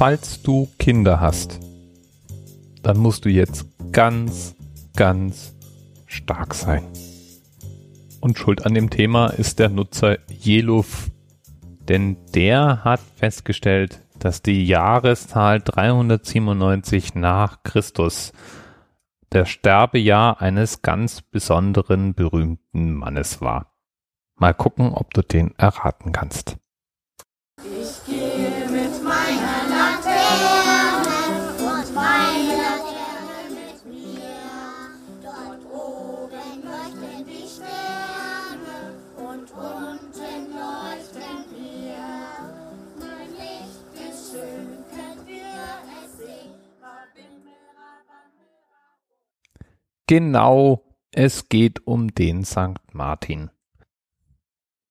falls du Kinder hast, dann musst du jetzt ganz, ganz stark sein. Und schuld an dem Thema ist der Nutzer Jeluf, denn der hat festgestellt, dass die Jahreszahl 397 nach Christus der Sterbejahr eines ganz besonderen berühmten Mannes war. Mal gucken, ob du den erraten kannst. Genau, es geht um den St. Martin.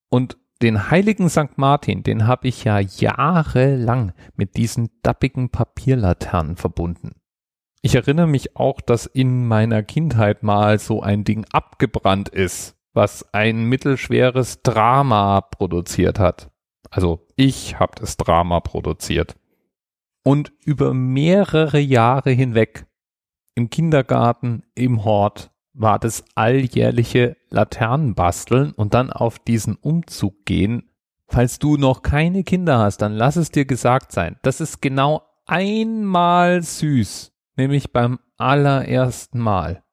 Und den heiligen St. Martin, den habe ich ja jahrelang mit diesen dappigen Papierlaternen verbunden. Ich erinnere mich auch, dass in meiner Kindheit mal so ein Ding abgebrannt ist, was ein mittelschweres Drama produziert hat. Also ich habe das Drama produziert. Und über mehrere Jahre hinweg im Kindergarten, im Hort, war das alljährliche Laternenbasteln und dann auf diesen Umzug gehen. Falls du noch keine Kinder hast, dann lass es dir gesagt sein. Das ist genau einmal süß, nämlich beim allerersten Mal.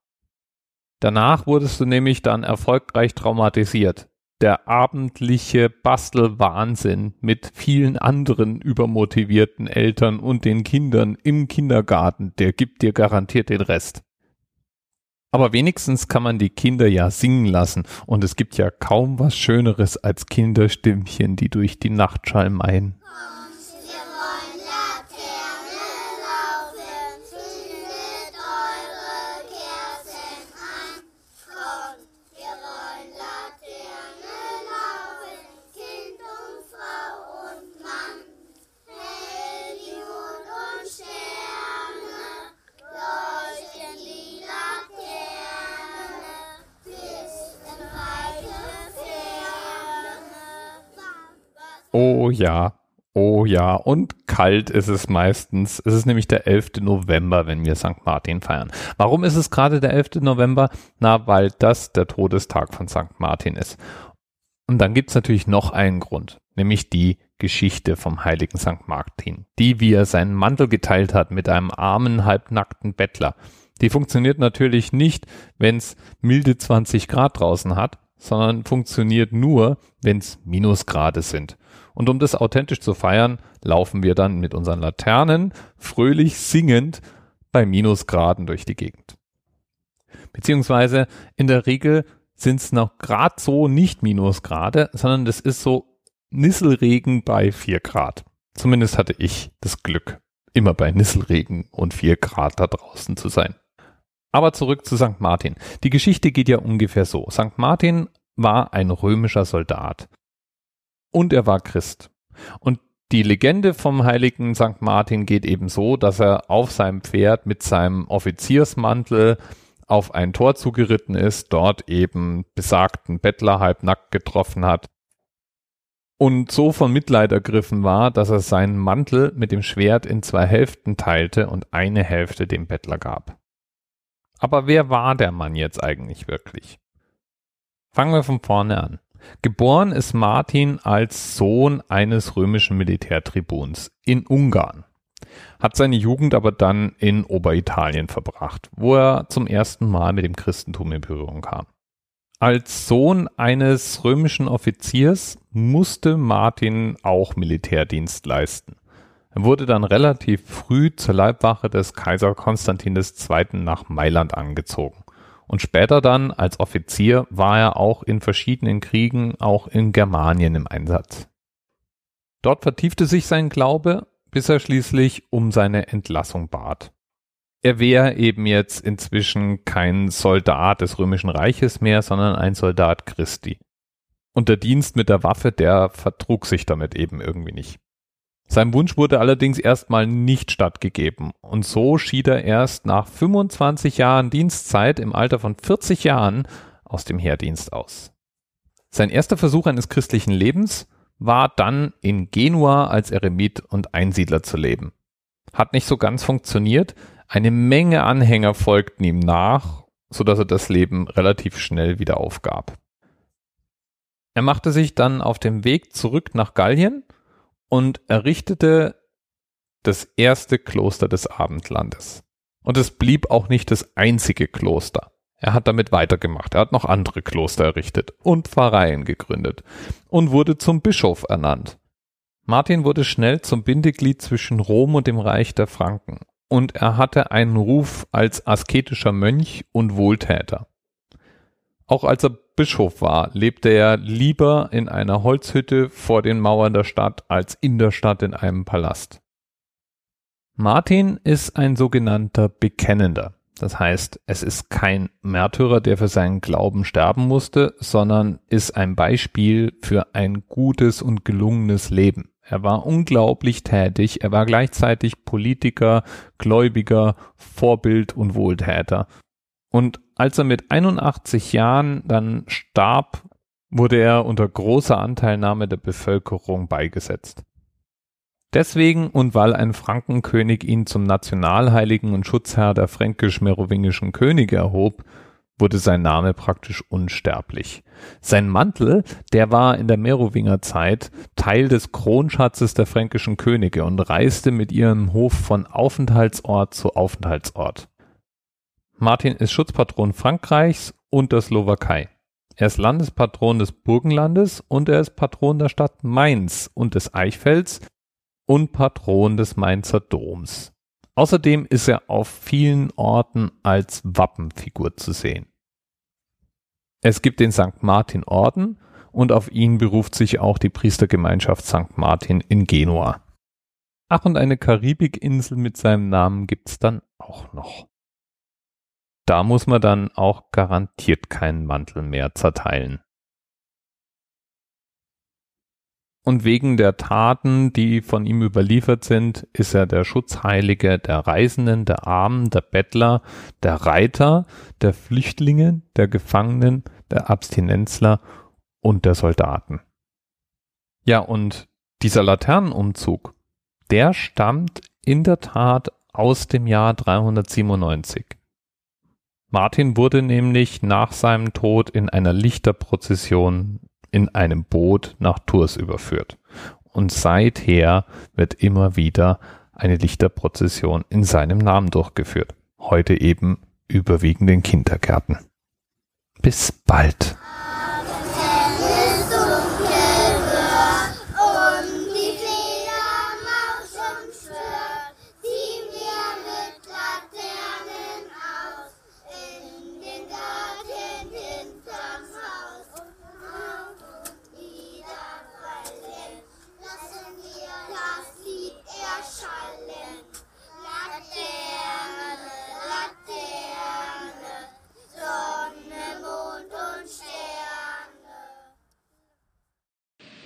Danach wurdest du nämlich dann erfolgreich traumatisiert. Der abendliche Bastelwahnsinn mit vielen anderen übermotivierten Eltern und den Kindern im Kindergarten, der gibt dir garantiert den Rest. Aber wenigstens kann man die Kinder ja singen lassen und es gibt ja kaum was Schöneres als Kinderstimmchen, die durch die Nacht schalmeien. Oh ja, oh ja, und kalt ist es meistens. Es ist nämlich der 11. November, wenn wir St. Martin feiern. Warum ist es gerade der 11. November? Na, weil das der Todestag von St. Martin ist. Und dann gibt's natürlich noch einen Grund, nämlich die Geschichte vom heiligen St. Martin, die wie er seinen Mantel geteilt hat mit einem armen, halbnackten Bettler. Die funktioniert natürlich nicht, wenn's milde 20 Grad draußen hat, sondern funktioniert nur, wenn's Minusgrade sind. Und um das authentisch zu feiern, laufen wir dann mit unseren Laternen fröhlich singend bei Minusgraden durch die Gegend. Beziehungsweise in der Regel sind es noch grad so nicht Minusgrade, sondern das ist so Nisselregen bei 4 Grad. Zumindest hatte ich das Glück, immer bei Nisselregen und 4 Grad da draußen zu sein. Aber zurück zu St. Martin. Die Geschichte geht ja ungefähr so. St. Martin war ein römischer Soldat. Und er war Christ. Und die Legende vom heiligen St. Martin geht eben so, dass er auf seinem Pferd mit seinem Offiziersmantel auf ein Tor zugeritten ist, dort eben besagten Bettler halbnackt getroffen hat und so von Mitleid ergriffen war, dass er seinen Mantel mit dem Schwert in zwei Hälften teilte und eine Hälfte dem Bettler gab. Aber wer war der Mann jetzt eigentlich wirklich? Fangen wir von vorne an. Geboren ist Martin als Sohn eines römischen Militärtribuns in Ungarn hat seine Jugend aber dann in Oberitalien verbracht, wo er zum ersten Mal mit dem Christentum in Berührung kam. Als Sohn eines römischen Offiziers musste Martin auch Militärdienst leisten. Er wurde dann relativ früh zur Leibwache des Kaiser Konstantin II. nach Mailand angezogen. Und später dann als Offizier war er auch in verschiedenen Kriegen, auch in Germanien im Einsatz. Dort vertiefte sich sein Glaube bis er schließlich um seine Entlassung bat. Er wäre eben jetzt inzwischen kein Soldat des Römischen Reiches mehr, sondern ein Soldat Christi. Und der Dienst mit der Waffe, der vertrug sich damit eben irgendwie nicht. Sein Wunsch wurde allerdings erstmal nicht stattgegeben und so schied er erst nach 25 Jahren Dienstzeit im Alter von 40 Jahren aus dem Heerdienst aus. Sein erster Versuch eines christlichen Lebens war dann in Genua als Eremit und Einsiedler zu leben. Hat nicht so ganz funktioniert. Eine Menge Anhänger folgten ihm nach, so dass er das Leben relativ schnell wieder aufgab. Er machte sich dann auf dem Weg zurück nach Gallien und errichtete das erste Kloster des Abendlandes. Und es blieb auch nicht das einzige Kloster. Er hat damit weitergemacht. Er hat noch andere Kloster errichtet und Pfarreien gegründet und wurde zum Bischof ernannt. Martin wurde schnell zum Bindeglied zwischen Rom und dem Reich der Franken und er hatte einen Ruf als asketischer Mönch und Wohltäter. Auch als er Bischof war, lebte er lieber in einer Holzhütte vor den Mauern der Stadt als in der Stadt in einem Palast. Martin ist ein sogenannter Bekennender. Das heißt, es ist kein Märtyrer, der für seinen Glauben sterben musste, sondern ist ein Beispiel für ein gutes und gelungenes Leben. Er war unglaublich tätig, er war gleichzeitig Politiker, Gläubiger, Vorbild und Wohltäter. Und als er mit 81 Jahren dann starb, wurde er unter großer Anteilnahme der Bevölkerung beigesetzt. Deswegen und weil ein Frankenkönig ihn zum Nationalheiligen und Schutzherr der fränkisch-merowingischen Könige erhob, wurde sein Name praktisch unsterblich. Sein Mantel, der war in der Merowinger Zeit Teil des Kronschatzes der fränkischen Könige und reiste mit ihrem Hof von Aufenthaltsort zu Aufenthaltsort. Martin ist Schutzpatron Frankreichs und der Slowakei. Er ist Landespatron des Burgenlandes und er ist Patron der Stadt Mainz und des Eichfelds und Patron des Mainzer Doms. Außerdem ist er auf vielen Orten als Wappenfigur zu sehen. Es gibt den St. Martin Orden und auf ihn beruft sich auch die Priestergemeinschaft St. Martin in Genua. Ach, und eine Karibikinsel mit seinem Namen gibt's dann auch noch. Da muss man dann auch garantiert keinen Mantel mehr zerteilen. Und wegen der Taten, die von ihm überliefert sind, ist er der Schutzheilige der Reisenden, der Armen, der Bettler, der Reiter, der Flüchtlinge, der Gefangenen, der Abstinenzler und der Soldaten. Ja, und dieser Laternenumzug, der stammt in der Tat aus dem Jahr 397. Martin wurde nämlich nach seinem Tod in einer Lichterprozession in einem Boot nach Tours überführt. Und seither wird immer wieder eine Lichterprozession in seinem Namen durchgeführt. Heute eben überwiegend in Kindergärten. Bis bald.